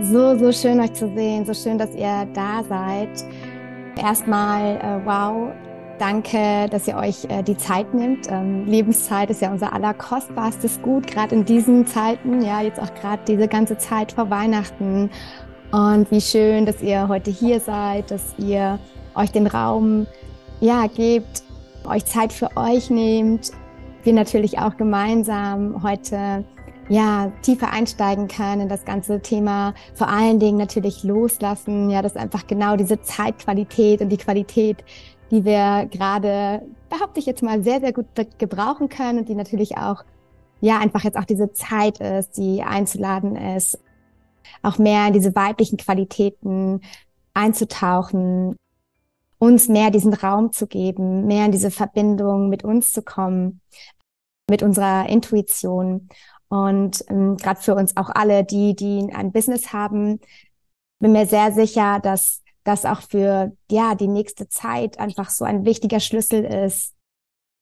So, so schön euch zu sehen, so schön, dass ihr da seid. Erstmal, äh, wow, danke, dass ihr euch äh, die Zeit nimmt. Ähm, Lebenszeit ist ja unser allerkostbarstes Gut, gerade in diesen Zeiten, ja, jetzt auch gerade diese ganze Zeit vor Weihnachten. Und wie schön, dass ihr heute hier seid, dass ihr euch den Raum, ja, gebt, euch Zeit für euch nehmt. Wir natürlich auch gemeinsam heute ja, tiefer einsteigen können in das ganze Thema, vor allen Dingen natürlich loslassen, ja, das ist einfach genau diese Zeitqualität und die Qualität, die wir gerade, behaupte ich jetzt mal, sehr, sehr gut gebrauchen können und die natürlich auch, ja, einfach jetzt auch diese Zeit ist, die einzuladen ist, auch mehr in diese weiblichen Qualitäten einzutauchen, uns mehr diesen Raum zu geben, mehr in diese Verbindung mit uns zu kommen, mit unserer Intuition und ähm, gerade für uns auch alle, die, die ein Business haben, bin mir sehr sicher, dass das auch für ja die nächste Zeit einfach so ein wichtiger Schlüssel ist,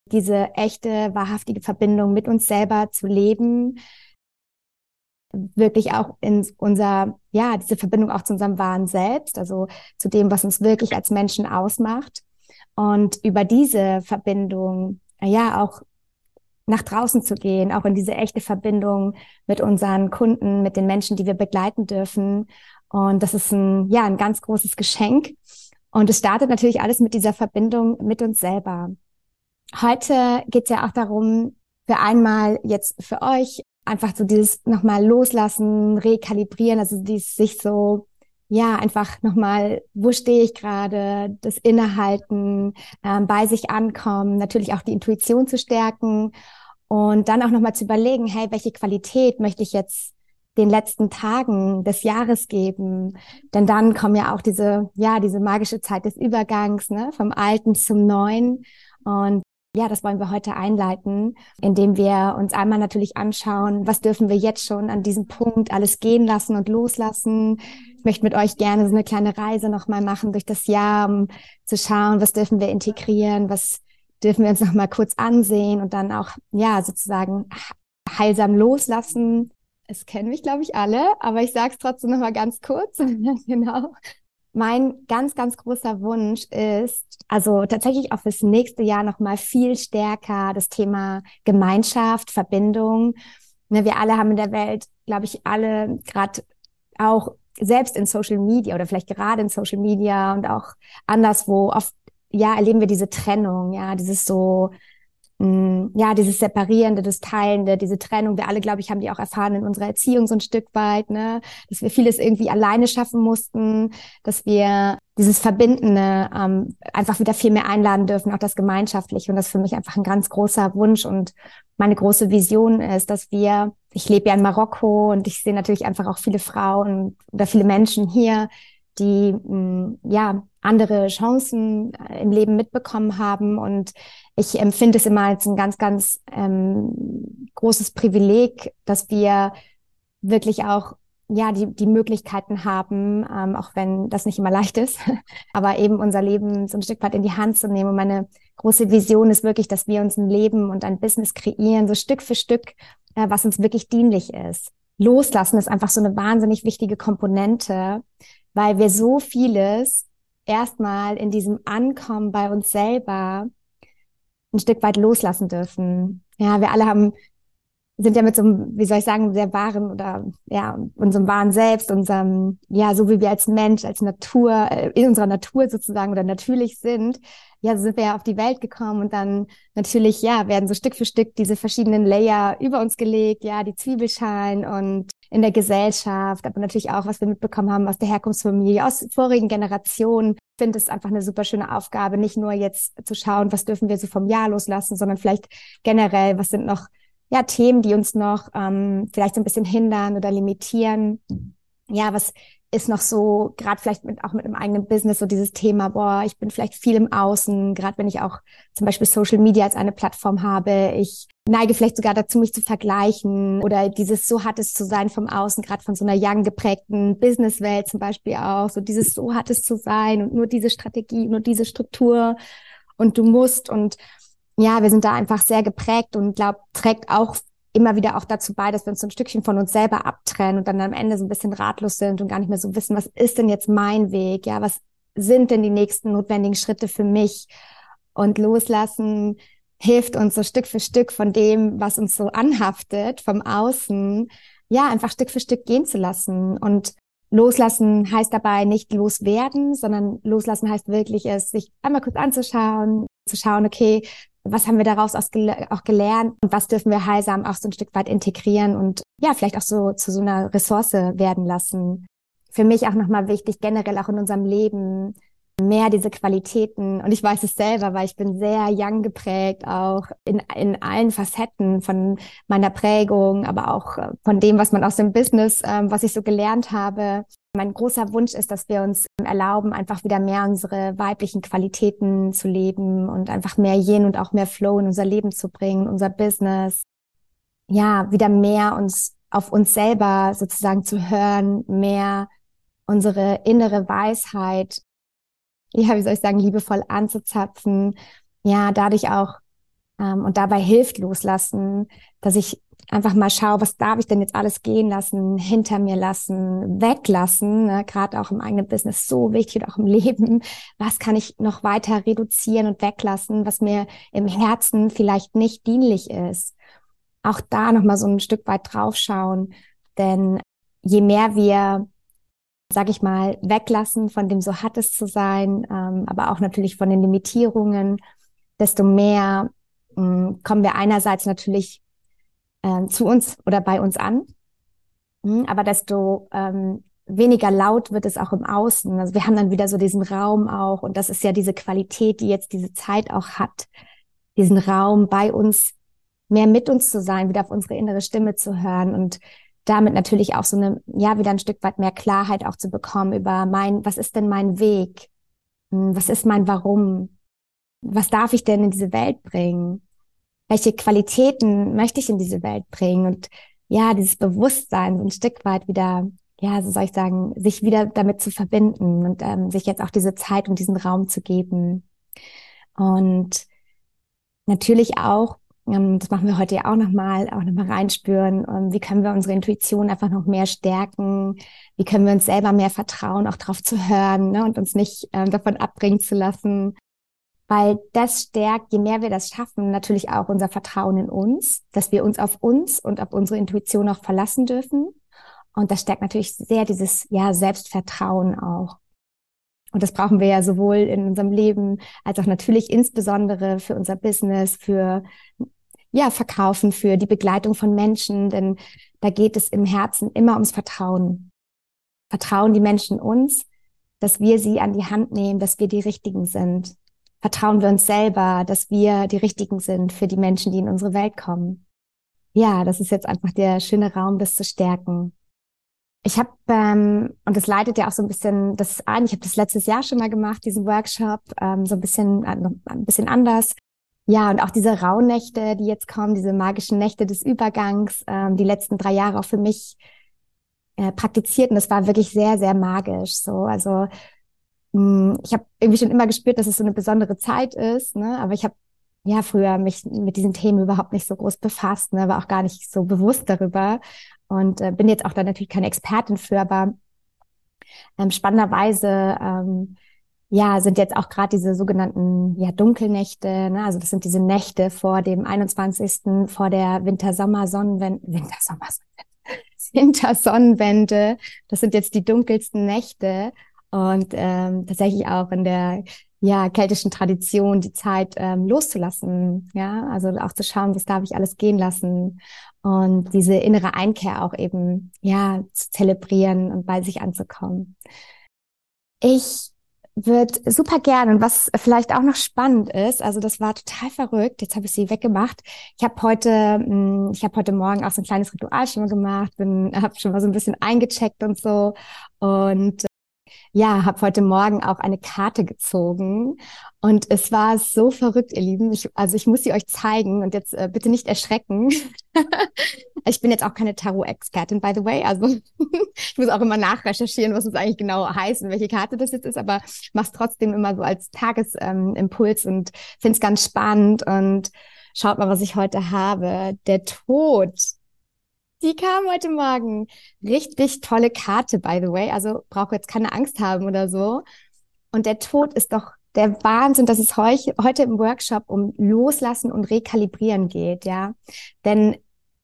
diese echte, wahrhaftige Verbindung mit uns selber zu leben, wirklich auch in unser, ja, diese Verbindung auch zu unserem wahren Selbst, also zu dem, was uns wirklich als Menschen ausmacht. Und über diese Verbindung, ja, auch nach draußen zu gehen, auch in diese echte Verbindung mit unseren Kunden, mit den Menschen, die wir begleiten dürfen. Und das ist ein, ja, ein ganz großes Geschenk. Und es startet natürlich alles mit dieser Verbindung mit uns selber. Heute geht es ja auch darum, für einmal jetzt für euch einfach so dieses nochmal loslassen, rekalibrieren, also dieses sich so ja, einfach nochmal, wo stehe ich gerade, das Innehalten, ähm, bei sich ankommen, natürlich auch die Intuition zu stärken und dann auch nochmal zu überlegen, hey, welche Qualität möchte ich jetzt den letzten Tagen des Jahres geben? Denn dann kommen ja auch diese, ja, diese magische Zeit des Übergangs, ne, vom Alten zum Neuen. Und ja, das wollen wir heute einleiten, indem wir uns einmal natürlich anschauen, was dürfen wir jetzt schon an diesem Punkt alles gehen lassen und loslassen. Ich möchte mit euch gerne so eine kleine Reise nochmal machen durch das Jahr, um zu schauen, was dürfen wir integrieren, was dürfen wir uns noch mal kurz ansehen und dann auch, ja, sozusagen heilsam loslassen. Es kennen mich, glaube ich, alle, aber ich sage es trotzdem noch mal ganz kurz. genau. Mein ganz, ganz großer Wunsch ist, also tatsächlich auch fürs nächste Jahr noch mal viel stärker das Thema Gemeinschaft, Verbindung. Ne, wir alle haben in der Welt, glaube ich, alle gerade auch selbst in Social Media oder vielleicht gerade in Social Media und auch anderswo oft ja, erleben wir diese Trennung, ja, dieses so, ja, dieses Separierende, das Teilende, diese Trennung. Wir alle, glaube ich, haben die auch erfahren in unserer Erziehung so ein Stück weit, ne, dass wir vieles irgendwie alleine schaffen mussten, dass wir dieses Verbindende ähm, einfach wieder viel mehr einladen dürfen, auch das Gemeinschaftliche. Und das für mich einfach ein ganz großer Wunsch und meine große Vision ist, dass wir, ich lebe ja in Marokko und ich sehe natürlich einfach auch viele Frauen oder viele Menschen hier, die mh, mm, ja andere Chancen äh, im Leben mitbekommen haben. Und ich empfinde es immer als ein ganz, ganz ähm, großes Privileg, dass wir wirklich auch ja die die Möglichkeiten haben, ähm, auch wenn das nicht immer leicht ist, aber eben unser Leben so ein Stück weit in die Hand zu nehmen. Und meine große Vision ist wirklich, dass wir uns ein Leben und ein Business kreieren, so Stück für Stück, äh, was uns wirklich dienlich ist. Loslassen ist einfach so eine wahnsinnig wichtige Komponente, weil wir so vieles erstmal in diesem Ankommen bei uns selber ein Stück weit loslassen dürfen. Ja, wir alle haben, sind ja mit so einem, wie soll ich sagen, sehr wahren oder ja, unserem wahren Selbst, unserem, ja, so wie wir als Mensch, als Natur, äh, in unserer Natur sozusagen oder natürlich sind, ja, so sind wir ja auf die Welt gekommen und dann natürlich, ja, werden so Stück für Stück diese verschiedenen Layer über uns gelegt, ja, die Zwiebelschalen und in der Gesellschaft, aber natürlich auch, was wir mitbekommen haben aus der Herkunftsfamilie, aus vorigen Generationen. Ich finde es einfach eine super schöne Aufgabe, nicht nur jetzt zu schauen, was dürfen wir so vom Jahr loslassen, sondern vielleicht generell, was sind noch ja Themen, die uns noch ähm, vielleicht so ein bisschen hindern oder limitieren. Ja, was ist noch so, gerade vielleicht mit, auch mit einem eigenen Business, so dieses Thema, boah, ich bin vielleicht viel im Außen, gerade wenn ich auch zum Beispiel Social Media als eine Plattform habe. Ich neige vielleicht sogar dazu, mich zu vergleichen oder dieses so hat es zu sein vom Außen, gerade von so einer young geprägten Businesswelt zum Beispiel auch, so dieses so hat es zu sein und nur diese Strategie, nur diese Struktur und du musst und ja, wir sind da einfach sehr geprägt und glaube, trägt auch immer wieder auch dazu bei, dass wir uns so ein Stückchen von uns selber abtrennen und dann am Ende so ein bisschen ratlos sind und gar nicht mehr so wissen, was ist denn jetzt mein Weg? Ja, was sind denn die nächsten notwendigen Schritte für mich? Und loslassen hilft uns so Stück für Stück von dem, was uns so anhaftet, vom Außen, ja, einfach Stück für Stück gehen zu lassen. Und loslassen heißt dabei nicht loswerden, sondern loslassen heißt wirklich es, sich einmal kurz anzuschauen, zu schauen, okay, was haben wir daraus auch gelernt und was dürfen wir heilsam auch so ein Stück weit integrieren und ja, vielleicht auch so zu so einer Ressource werden lassen. Für mich auch nochmal wichtig, generell auch in unserem Leben mehr diese Qualitäten. Und ich weiß es selber, weil ich bin sehr young geprägt, auch in, in allen Facetten von meiner Prägung, aber auch äh, von dem, was man aus dem Business, ähm, was ich so gelernt habe. Mein großer Wunsch ist, dass wir uns erlauben, einfach wieder mehr unsere weiblichen Qualitäten zu leben und einfach mehr Yin und auch mehr Flow in unser Leben zu bringen, unser Business. Ja, wieder mehr uns auf uns selber sozusagen zu hören, mehr unsere innere Weisheit, ja, wie soll ich sagen, liebevoll anzuzapfen. Ja, dadurch auch ähm, und dabei hilft loslassen, dass ich einfach mal schaue, was darf ich denn jetzt alles gehen lassen, hinter mir lassen, weglassen, ne? gerade auch im eigenen Business so wichtig und auch im Leben. Was kann ich noch weiter reduzieren und weglassen, was mir im Herzen vielleicht nicht dienlich ist? Auch da nochmal so ein Stück weit draufschauen, denn je mehr wir sag ich mal, weglassen von dem so hat es zu sein, ähm, aber auch natürlich von den Limitierungen, desto mehr mh, kommen wir einerseits natürlich äh, zu uns oder bei uns an, mh, aber desto ähm, weniger laut wird es auch im Außen. Also wir haben dann wieder so diesen Raum auch und das ist ja diese Qualität, die jetzt diese Zeit auch hat, diesen Raum bei uns, mehr mit uns zu sein, wieder auf unsere innere Stimme zu hören und damit natürlich auch so eine, ja, wieder ein Stück weit mehr Klarheit auch zu bekommen über mein, was ist denn mein Weg? Hm, was ist mein Warum? Was darf ich denn in diese Welt bringen? Welche Qualitäten möchte ich in diese Welt bringen? Und ja, dieses Bewusstsein so ein Stück weit wieder, ja, so soll ich sagen, sich wieder damit zu verbinden und ähm, sich jetzt auch diese Zeit und diesen Raum zu geben. Und natürlich auch, ähm, das machen wir heute ja auch nochmal, auch nochmal reinspüren, ähm, wie können wir unsere Intuition einfach noch mehr stärken, wie können wir uns selber mehr vertrauen, auch drauf zu hören ne, und uns nicht ähm, davon abbringen zu lassen, weil das stärkt, je mehr wir das schaffen, natürlich auch unser Vertrauen in uns, dass wir uns auf uns und auf unsere Intuition auch verlassen dürfen. Und das stärkt natürlich sehr dieses, ja, Selbstvertrauen auch. Und das brauchen wir ja sowohl in unserem Leben als auch natürlich insbesondere für unser Business, für, ja, Verkaufen, für die Begleitung von Menschen, denn da geht es im Herzen immer ums Vertrauen. Vertrauen die Menschen uns, dass wir sie an die Hand nehmen, dass wir die Richtigen sind vertrauen wir uns selber, dass wir die Richtigen sind für die Menschen, die in unsere Welt kommen. Ja, das ist jetzt einfach der schöne Raum, das zu stärken. Ich habe, ähm, und das leitet ja auch so ein bisschen das ein, ich habe das letztes Jahr schon mal gemacht, diesen Workshop, ähm, so ein bisschen, äh, ein bisschen anders. Ja, und auch diese Rauhnächte, die jetzt kommen, diese magischen Nächte des Übergangs, ähm, die letzten drei Jahre auch für mich äh, praktiziert. Und das war wirklich sehr, sehr magisch. So, also ich habe irgendwie schon immer gespürt, dass es so eine besondere Zeit ist, ne? aber ich habe ja früher mich mit diesen Themen überhaupt nicht so groß befasst, ne? war auch gar nicht so bewusst darüber und äh, bin jetzt auch da natürlich keine Expertin für, aber ähm, spannenderweise ähm, ja, sind jetzt auch gerade diese sogenannten ja, Dunkelnächte, ne? also das sind diese Nächte vor dem 21. vor der Winter-Sommer-Sonnenwende, Winter-Sommer-Sonnenwende, Winter-Sonnenwende, das sind jetzt die dunkelsten Nächte und ähm, tatsächlich auch in der ja keltischen Tradition die Zeit ähm, loszulassen, ja, also auch zu schauen, was darf ich alles gehen lassen und diese innere Einkehr auch eben ja zu zelebrieren und bei sich anzukommen. Ich würde super gern und was vielleicht auch noch spannend ist, also das war total verrückt. Jetzt habe ich sie weggemacht. Ich habe heute, hm, ich habe heute Morgen auch so ein kleines Ritual schon mal gemacht, bin, habe schon mal so ein bisschen eingecheckt und so und ja, habe heute Morgen auch eine Karte gezogen und es war so verrückt, ihr Lieben. Ich, also ich muss sie euch zeigen und jetzt äh, bitte nicht erschrecken. ich bin jetzt auch keine Tarot-Expertin, by the way. Also ich muss auch immer nachrecherchieren, was es eigentlich genau heißt und welche Karte das jetzt ist, aber mach's trotzdem immer so als Tagesimpuls ähm, und finde es ganz spannend und schaut mal, was ich heute habe. Der Tod. Die kam heute Morgen. Richtig tolle Karte, by the way. Also brauche jetzt keine Angst haben oder so. Und der Tod ist doch der Wahnsinn, dass es heute, heute im Workshop um Loslassen und Rekalibrieren geht, ja. Denn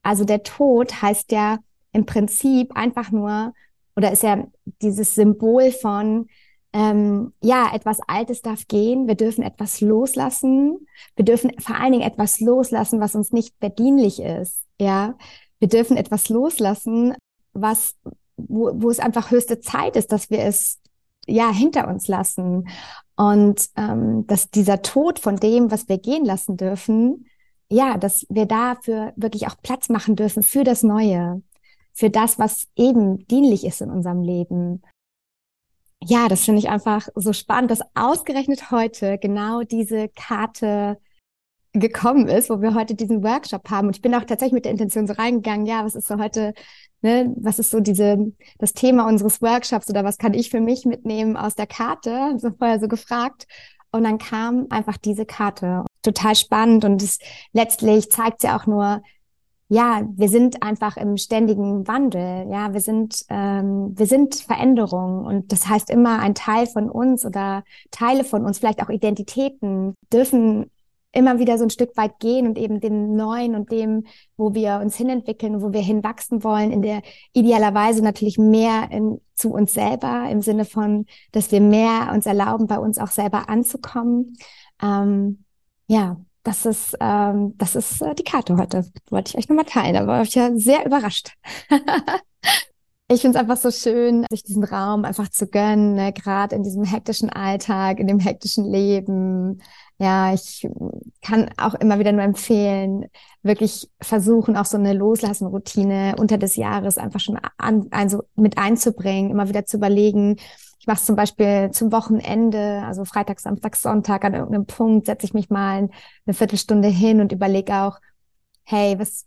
also der Tod heißt ja im Prinzip einfach nur, oder ist ja dieses Symbol von, ähm, ja, etwas Altes darf gehen, wir dürfen etwas loslassen, wir dürfen vor allen Dingen etwas loslassen, was uns nicht bedienlich ist, ja. Wir dürfen etwas loslassen, was, wo, wo es einfach höchste Zeit ist, dass wir es ja hinter uns lassen und ähm, dass dieser Tod von dem, was wir gehen lassen dürfen, ja, dass wir dafür wirklich auch Platz machen dürfen für das Neue, für das, was eben dienlich ist in unserem Leben. Ja, das finde ich einfach so spannend, dass ausgerechnet heute genau diese Karte gekommen ist, wo wir heute diesen Workshop haben. Und ich bin auch tatsächlich mit der Intention so reingegangen, ja, was ist so heute, ne, was ist so diese, das Thema unseres Workshops oder was kann ich für mich mitnehmen aus der Karte? So vorher so gefragt. Und dann kam einfach diese Karte. Total spannend und es letztlich zeigt sie auch nur, ja, wir sind einfach im ständigen Wandel. Ja, wir sind, ähm, wir sind Veränderung und das heißt immer ein Teil von uns oder Teile von uns, vielleicht auch Identitäten, dürfen immer wieder so ein Stück weit gehen und eben dem Neuen und dem, wo wir uns hinentwickeln, wo wir hinwachsen wollen, in der idealerweise natürlich mehr in, zu uns selber, im Sinne von, dass wir mehr uns erlauben, bei uns auch selber anzukommen. Ähm, ja, das ist, ähm, das ist äh, die Karte heute. Wollte ich euch nochmal teilen, war ich ja sehr überrascht. Ich finde es einfach so schön, sich diesen Raum einfach zu gönnen, ne? gerade in diesem hektischen Alltag, in dem hektischen Leben, ja, ich kann auch immer wieder nur empfehlen, wirklich versuchen, auch so eine Loslassen-Routine unter des Jahres einfach schon an, also mit einzubringen, immer wieder zu überlegen. Ich mache es zum Beispiel zum Wochenende, also Freitag, Samstag, Sonntag, an irgendeinem Punkt setze ich mich mal eine Viertelstunde hin und überlege auch, hey, was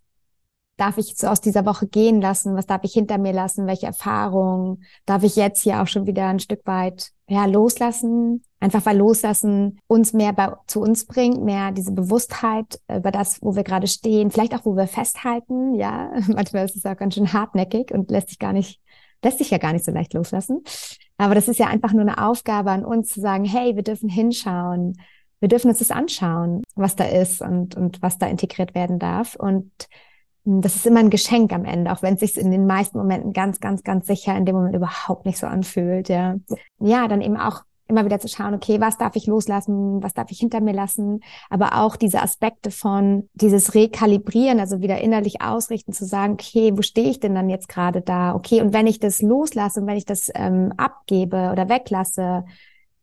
darf ich so aus dieser Woche gehen lassen? Was darf ich hinter mir lassen? Welche Erfahrungen darf ich jetzt hier auch schon wieder ein Stück weit ja, loslassen? Einfach weil loslassen uns mehr bei, zu uns bringt, mehr diese Bewusstheit über das, wo wir gerade stehen, vielleicht auch, wo wir festhalten. Ja, manchmal ist es auch ganz schön hartnäckig und lässt sich gar nicht, lässt sich ja gar nicht so leicht loslassen. Aber das ist ja einfach nur eine Aufgabe an uns zu sagen, hey, wir dürfen hinschauen. Wir dürfen uns das anschauen, was da ist und, und was da integriert werden darf. Und das ist immer ein Geschenk am Ende, auch wenn es sich in den meisten Momenten ganz, ganz, ganz sicher in dem Moment überhaupt nicht so anfühlt. Ja, ja, dann eben auch immer wieder zu schauen, okay, was darf ich loslassen, was darf ich hinter mir lassen, aber auch diese Aspekte von dieses Rekalibrieren, also wieder innerlich ausrichten, zu sagen, okay, wo stehe ich denn dann jetzt gerade da? Okay, und wenn ich das loslasse und wenn ich das ähm, abgebe oder weglasse,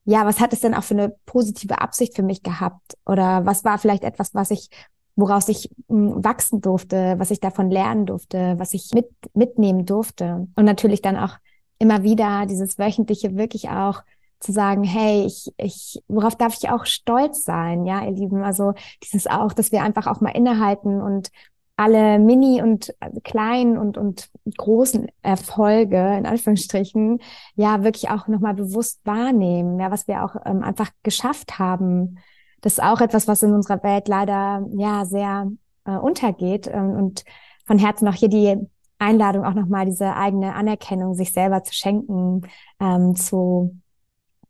ja, was hat es denn auch für eine positive Absicht für mich gehabt? Oder was war vielleicht etwas, was ich woraus ich hm, wachsen durfte, was ich davon lernen durfte, was ich mit, mitnehmen durfte. Und natürlich dann auch immer wieder dieses wöchentliche wirklich auch zu sagen, hey, ich, ich, worauf darf ich auch stolz sein, ja, ihr Lieben? Also dieses auch, dass wir einfach auch mal innehalten und alle Mini und also kleinen und, und großen Erfolge, in Anführungsstrichen, ja, wirklich auch nochmal bewusst wahrnehmen, ja, was wir auch ähm, einfach geschafft haben, das ist auch etwas, was in unserer Welt leider ja sehr äh, untergeht. Ähm, und von Herzen auch hier die Einladung, auch nochmal diese eigene Anerkennung sich selber zu schenken, ähm, zu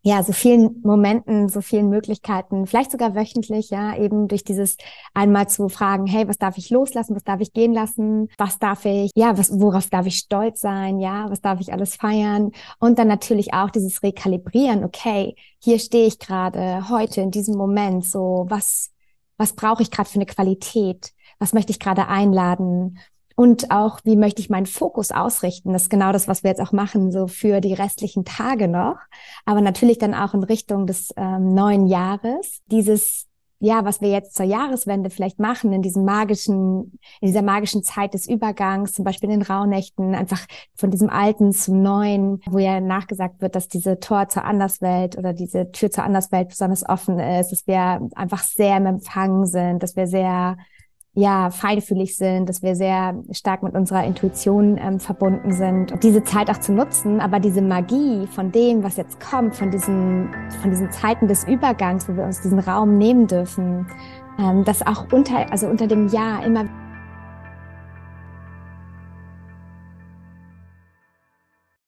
ja, so vielen Momenten, so vielen Möglichkeiten, vielleicht sogar wöchentlich, ja, eben durch dieses einmal zu fragen, hey, was darf ich loslassen, was darf ich gehen lassen, was darf ich, ja, was, worauf darf ich stolz sein, ja, was darf ich alles feiern? Und dann natürlich auch dieses Rekalibrieren, okay, hier stehe ich gerade, heute, in diesem Moment, so, was, was brauche ich gerade für eine Qualität, was möchte ich gerade einladen und auch, wie möchte ich meinen Fokus ausrichten? Das ist genau das, was wir jetzt auch machen, so für die restlichen Tage noch. Aber natürlich dann auch in Richtung des ähm, neuen Jahres. Dieses, ja, was wir jetzt zur Jahreswende vielleicht machen, in diesem magischen, in dieser magischen Zeit des Übergangs, zum Beispiel in den Rauhnächten, einfach von diesem Alten zum Neuen, wo ja nachgesagt wird, dass diese Tor zur Anderswelt oder diese Tür zur Anderswelt besonders offen ist, dass wir einfach sehr im Empfang sind, dass wir sehr ja, feinfühlig sind, dass wir sehr stark mit unserer Intuition ähm, verbunden sind. Und diese Zeit auch zu nutzen, aber diese Magie von dem, was jetzt kommt, von diesen, von diesen Zeiten des Übergangs, wo wir uns diesen Raum nehmen dürfen, ähm, dass auch unter, also unter dem Jahr immer